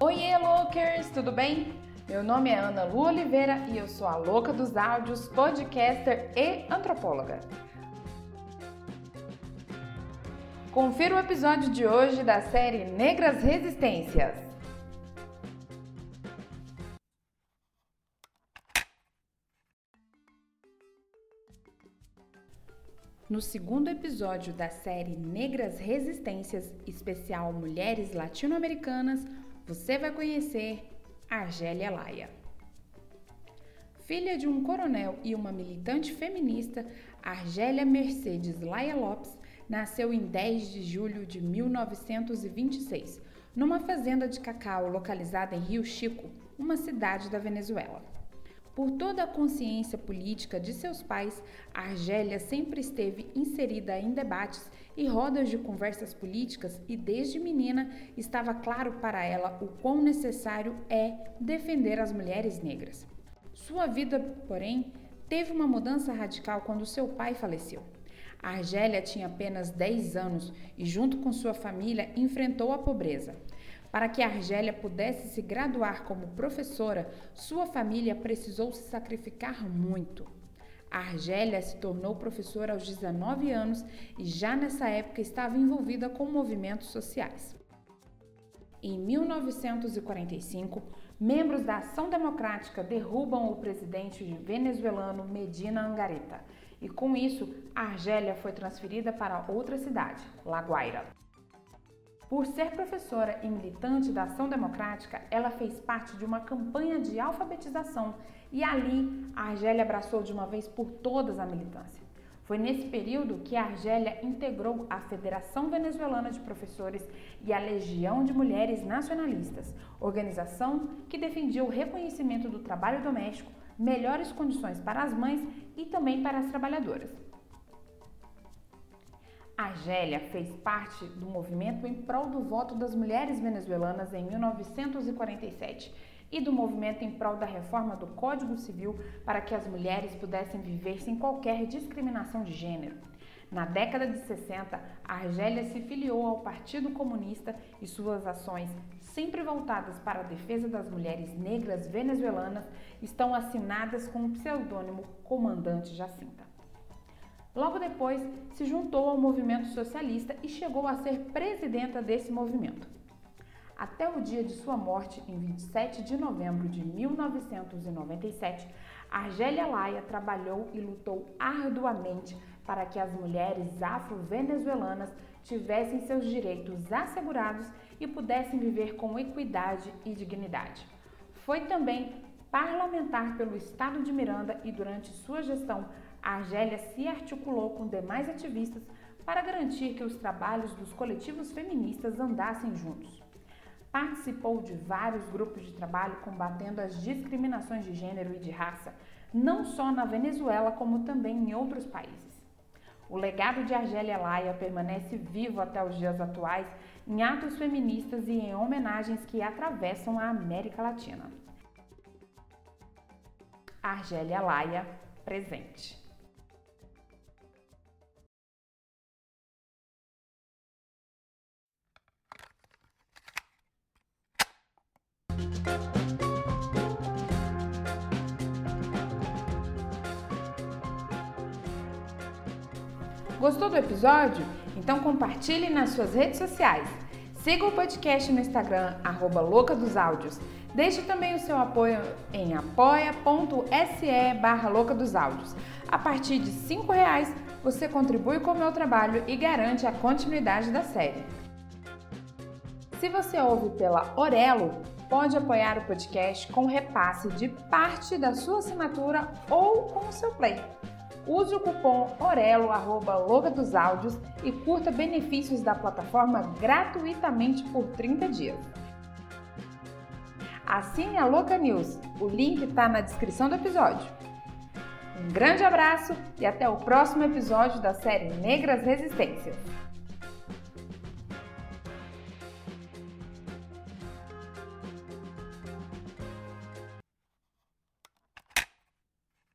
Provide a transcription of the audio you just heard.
Oiê, Lookers, tudo bem? Meu nome é Ana Lu Oliveira e eu sou a louca dos áudios, podcaster e antropóloga. Confira o episódio de hoje da série Negras Resistências. No segundo episódio da série Negras Resistências, especial Mulheres Latino-Americanas, você vai conhecer Argélia Laia. Filha de um coronel e uma militante feminista, Argélia Mercedes Laia Lopes nasceu em 10 de julho de 1926, numa fazenda de cacau localizada em Rio Chico, uma cidade da Venezuela. Por toda a consciência política de seus pais, Argélia sempre esteve inserida em debates e rodas de conversas políticas e desde menina estava claro para ela o quão necessário é defender as mulheres negras. Sua vida, porém, teve uma mudança radical quando seu pai faleceu. Argélia tinha apenas 10 anos e, junto com sua família, enfrentou a pobreza. Para que Argélia pudesse se graduar como professora, sua família precisou se sacrificar muito. Argélia se tornou professora aos 19 anos e já nessa época estava envolvida com movimentos sociais. Em 1945, membros da Ação Democrática derrubam o presidente venezuelano Medina Angarita e com isso Argélia foi transferida para outra cidade, La Guaira. Por ser professora e militante da Ação Democrática, ela fez parte de uma campanha de alfabetização e ali a Argélia abraçou de uma vez por todas a militância. Foi nesse período que a Argélia integrou a Federação Venezuelana de Professores e a Legião de Mulheres Nacionalistas, organização que defendia o reconhecimento do trabalho doméstico, melhores condições para as mães e também para as trabalhadoras. Argélia fez parte do movimento em prol do voto das mulheres venezuelanas em 1947 e do movimento em prol da reforma do Código Civil para que as mulheres pudessem viver sem qualquer discriminação de gênero. Na década de 60, Argélia se filiou ao Partido Comunista e suas ações, sempre voltadas para a defesa das mulheres negras venezuelanas, estão assinadas com o pseudônimo Comandante Jacinta. Logo depois, se juntou ao movimento socialista e chegou a ser presidenta desse movimento. Até o dia de sua morte, em 27 de novembro de 1997, Argélia Laia trabalhou e lutou arduamente para que as mulheres afro-venezuelanas tivessem seus direitos assegurados e pudessem viver com equidade e dignidade. Foi também parlamentar pelo estado de Miranda e durante sua gestão a Argélia se articulou com demais ativistas para garantir que os trabalhos dos coletivos feministas andassem juntos. Participou de vários grupos de trabalho combatendo as discriminações de gênero e de raça, não só na Venezuela, como também em outros países. O legado de Argélia Laia permanece vivo até os dias atuais em atos feministas e em homenagens que atravessam a América Latina. Argélia Laia, presente. Gostou do episódio? Então compartilhe nas suas redes sociais. Siga o podcast no Instagram, arroba Louca dos Áudios. Deixe também o seu apoio em apoia.se barra Louca dos Áudios. A partir de R$ reais você contribui com o meu trabalho e garante a continuidade da série. Se você ouve pela Orelo, pode apoiar o podcast com repasse de parte da sua assinatura ou com o seu play. Use o cupom ORELO, arroba Loga dos Áudios e curta benefícios da plataforma gratuitamente por 30 dias. Assine a Louca News, o link está na descrição do episódio. Um grande abraço e até o próximo episódio da série Negras Resistências.